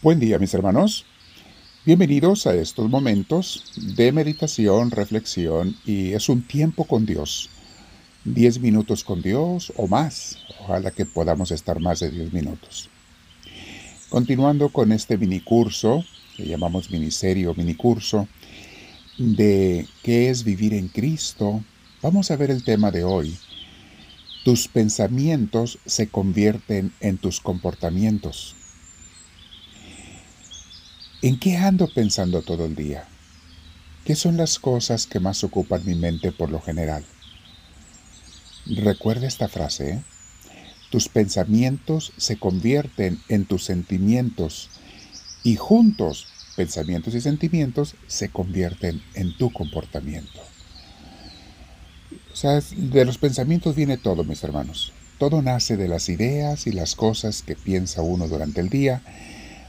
Buen día mis hermanos. Bienvenidos a estos momentos de meditación, reflexión y es un tiempo con Dios. Diez minutos con Dios o más. Ojalá que podamos estar más de diez minutos. Continuando con este mini curso, que llamamos miniserio, mini curso, de qué es vivir en Cristo, vamos a ver el tema de hoy. Tus pensamientos se convierten en tus comportamientos. ¿En qué ando pensando todo el día? ¿Qué son las cosas que más ocupan mi mente por lo general? Recuerda esta frase. ¿eh? Tus pensamientos se convierten en tus sentimientos y juntos pensamientos y sentimientos se convierten en tu comportamiento. O sea, de los pensamientos viene todo, mis hermanos. Todo nace de las ideas y las cosas que piensa uno durante el día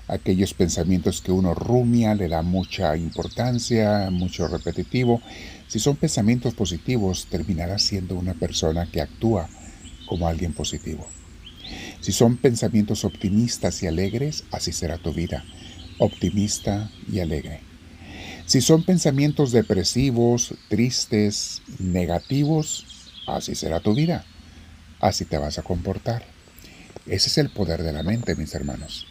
aquellos pensamientos que uno rumia, le da mucha importancia, mucho repetitivo. Si son pensamientos positivos, terminarás siendo una persona que actúa como alguien positivo. Si son pensamientos optimistas y alegres, así será tu vida, optimista y alegre. Si son pensamientos depresivos, tristes, negativos, así será tu vida, así te vas a comportar. Ese es el poder de la mente, mis hermanos.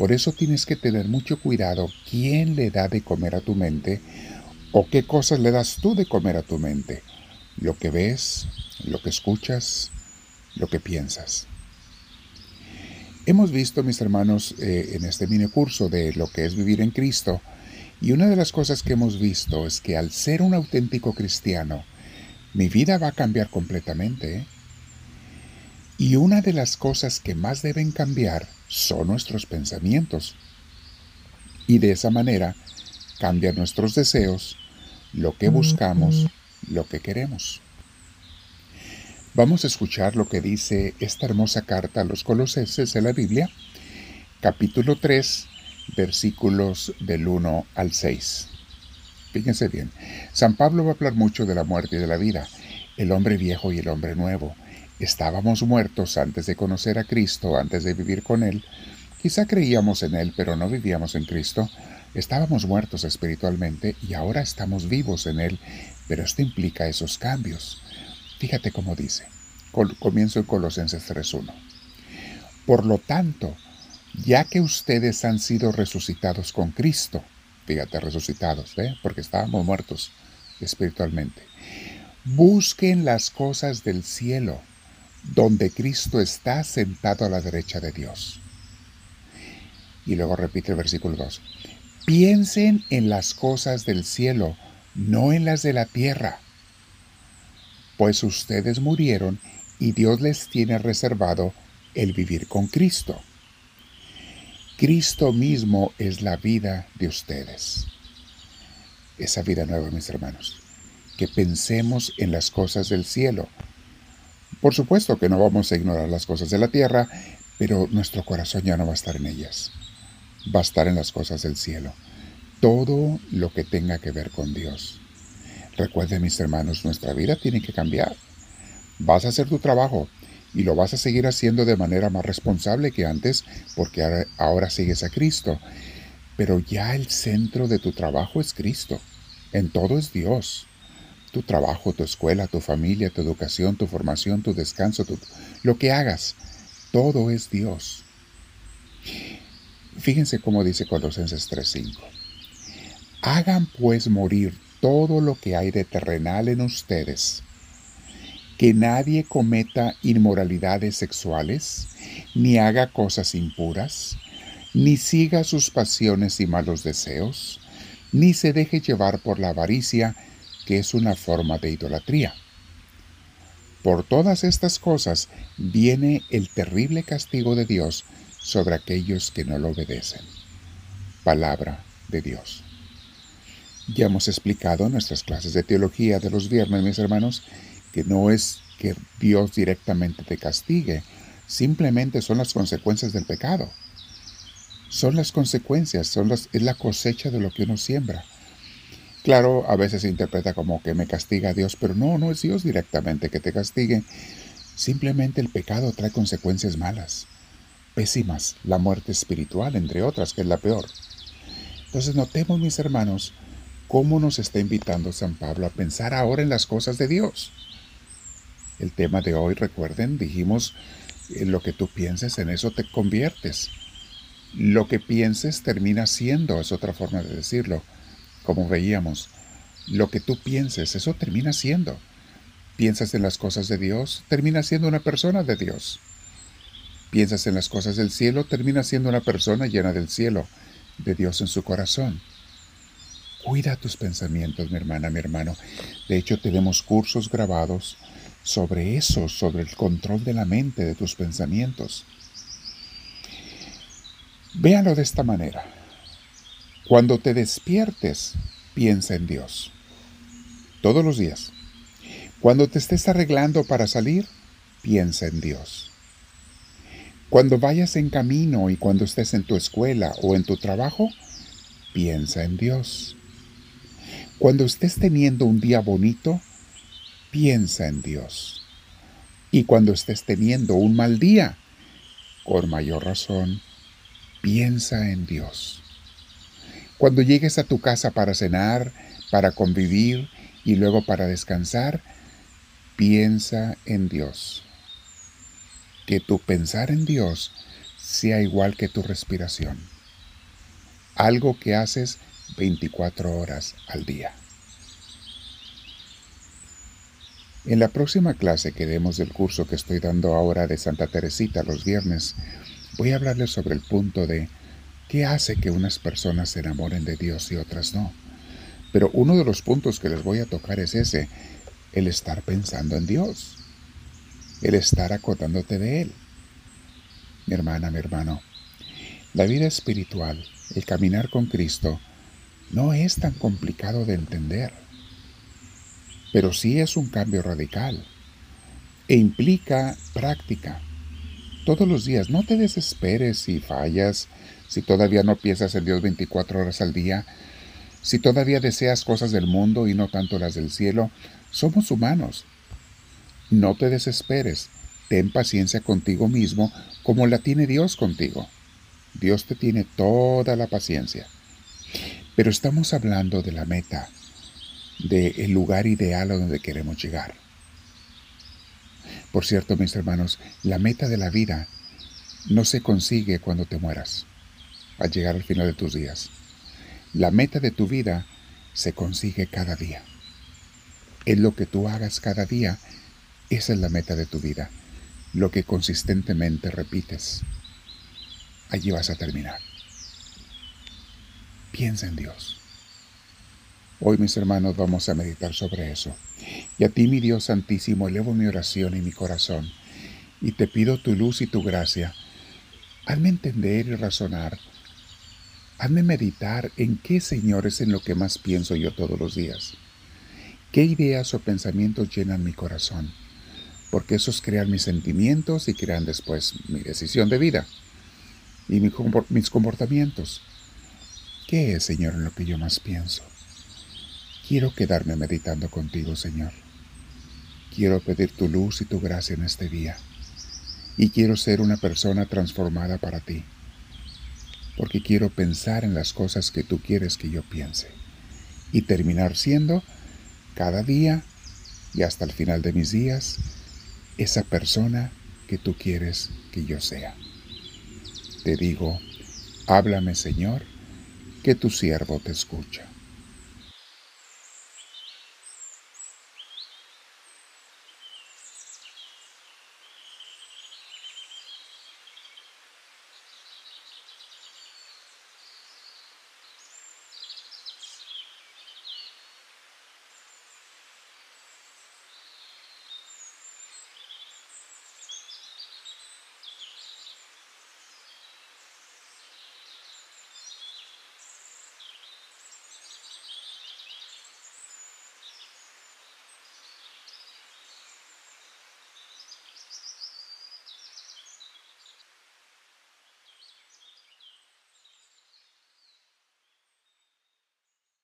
Por eso tienes que tener mucho cuidado quién le da de comer a tu mente o qué cosas le das tú de comer a tu mente. Lo que ves, lo que escuchas, lo que piensas. Hemos visto, mis hermanos, eh, en este mini curso de lo que es vivir en Cristo, y una de las cosas que hemos visto es que al ser un auténtico cristiano, mi vida va a cambiar completamente. ¿eh? Y una de las cosas que más deben cambiar son nuestros pensamientos. Y de esa manera cambian nuestros deseos, lo que buscamos, lo que queremos. Vamos a escuchar lo que dice esta hermosa carta a los colosenses de la Biblia, capítulo 3, versículos del 1 al 6. Fíjense bien, San Pablo va a hablar mucho de la muerte y de la vida, el hombre viejo y el hombre nuevo, Estábamos muertos antes de conocer a Cristo, antes de vivir con Él. Quizá creíamos en Él, pero no vivíamos en Cristo. Estábamos muertos espiritualmente y ahora estamos vivos en Él, pero esto implica esos cambios. Fíjate cómo dice. Comienzo en Colosenses 3.1. Por lo tanto, ya que ustedes han sido resucitados con Cristo, fíjate, resucitados, ¿eh? porque estábamos muertos espiritualmente, busquen las cosas del cielo donde Cristo está sentado a la derecha de Dios. Y luego repite el versículo 2. Piensen en las cosas del cielo, no en las de la tierra, pues ustedes murieron y Dios les tiene reservado el vivir con Cristo. Cristo mismo es la vida de ustedes. Esa vida nueva, mis hermanos. Que pensemos en las cosas del cielo, por supuesto que no vamos a ignorar las cosas de la tierra, pero nuestro corazón ya no va a estar en ellas. Va a estar en las cosas del cielo. Todo lo que tenga que ver con Dios. Recuerden mis hermanos, nuestra vida tiene que cambiar. Vas a hacer tu trabajo y lo vas a seguir haciendo de manera más responsable que antes porque ahora, ahora sigues a Cristo. Pero ya el centro de tu trabajo es Cristo. En todo es Dios tu trabajo, tu escuela, tu familia, tu educación, tu formación, tu descanso, lo que hagas, todo es Dios. Fíjense cómo dice Colosenses 3:5. Hagan pues morir todo lo que hay de terrenal en ustedes. Que nadie cometa inmoralidades sexuales, ni haga cosas impuras, ni siga sus pasiones y malos deseos, ni se deje llevar por la avaricia, que es una forma de idolatría. Por todas estas cosas viene el terrible castigo de Dios sobre aquellos que no lo obedecen. Palabra de Dios. Ya hemos explicado en nuestras clases de teología de los viernes, mis hermanos, que no es que Dios directamente te castigue, simplemente son las consecuencias del pecado. Son las consecuencias, son es la cosecha de lo que uno siembra. Claro, a veces se interpreta como que me castiga Dios, pero no, no es Dios directamente que te castigue. Simplemente el pecado trae consecuencias malas. pésimas, la muerte espiritual, entre otras, que es la peor. Entonces notemos, mis hermanos, cómo nos está invitando San Pablo a pensar ahora en las cosas de Dios. El tema de hoy, recuerden, dijimos, en lo que tú pienses, en eso te conviertes. Lo que pienses termina siendo, es otra forma de decirlo, como veíamos. Lo que tú pienses, eso termina siendo. Piensas en las cosas de Dios, termina siendo una persona de Dios. Piensas en las cosas del cielo, termina siendo una persona llena del cielo, de Dios en su corazón. Cuida tus pensamientos, mi hermana, mi hermano. De hecho, tenemos cursos grabados sobre eso, sobre el control de la mente, de tus pensamientos. Véanlo de esta manera. Cuando te despiertes, piensa en Dios. Todos los días. Cuando te estés arreglando para salir, piensa en Dios. Cuando vayas en camino y cuando estés en tu escuela o en tu trabajo, piensa en Dios. Cuando estés teniendo un día bonito, piensa en Dios. Y cuando estés teniendo un mal día, con mayor razón, piensa en Dios. Cuando llegues a tu casa para cenar, para convivir y luego para descansar, piensa en Dios que tu pensar en Dios sea igual que tu respiración. Algo que haces 24 horas al día. En la próxima clase que demos del curso que estoy dando ahora de Santa Teresita los viernes, voy a hablarles sobre el punto de qué hace que unas personas se enamoren de Dios y otras no. Pero uno de los puntos que les voy a tocar es ese, el estar pensando en Dios el estar acordándote de Él. Mi hermana, mi hermano, la vida espiritual, el caminar con Cristo, no es tan complicado de entender, pero sí es un cambio radical e implica práctica. Todos los días, no te desesperes si fallas, si todavía no piensas en Dios 24 horas al día, si todavía deseas cosas del mundo y no tanto las del cielo. Somos humanos no te desesperes, ten paciencia contigo mismo como la tiene Dios contigo. Dios te tiene toda la paciencia. Pero estamos hablando de la meta, del lugar ideal a donde queremos llegar. Por cierto, mis hermanos, la meta de la vida no se consigue cuando te mueras, al llegar al final de tus días. La meta de tu vida se consigue cada día. Es lo que tú hagas cada día esa es la meta de tu vida, lo que consistentemente repites. Allí vas a terminar. Piensa en Dios. Hoy, mis hermanos, vamos a meditar sobre eso. Y a ti, mi Dios Santísimo, elevo mi oración y mi corazón, y te pido tu luz y tu gracia. Hazme entender y razonar. Hazme meditar en qué, Señor, es en lo que más pienso yo todos los días. ¿Qué ideas o pensamientos llenan mi corazón? porque esos crean mis sentimientos y crean después mi decisión de vida y mis comportamientos. ¿Qué es, Señor, en lo que yo más pienso? Quiero quedarme meditando contigo, Señor. Quiero pedir tu luz y tu gracia en este día. Y quiero ser una persona transformada para ti. Porque quiero pensar en las cosas que tú quieres que yo piense. Y terminar siendo, cada día y hasta el final de mis días, esa persona que tú quieres que yo sea. Te digo, háblame Señor, que tu siervo te escucha.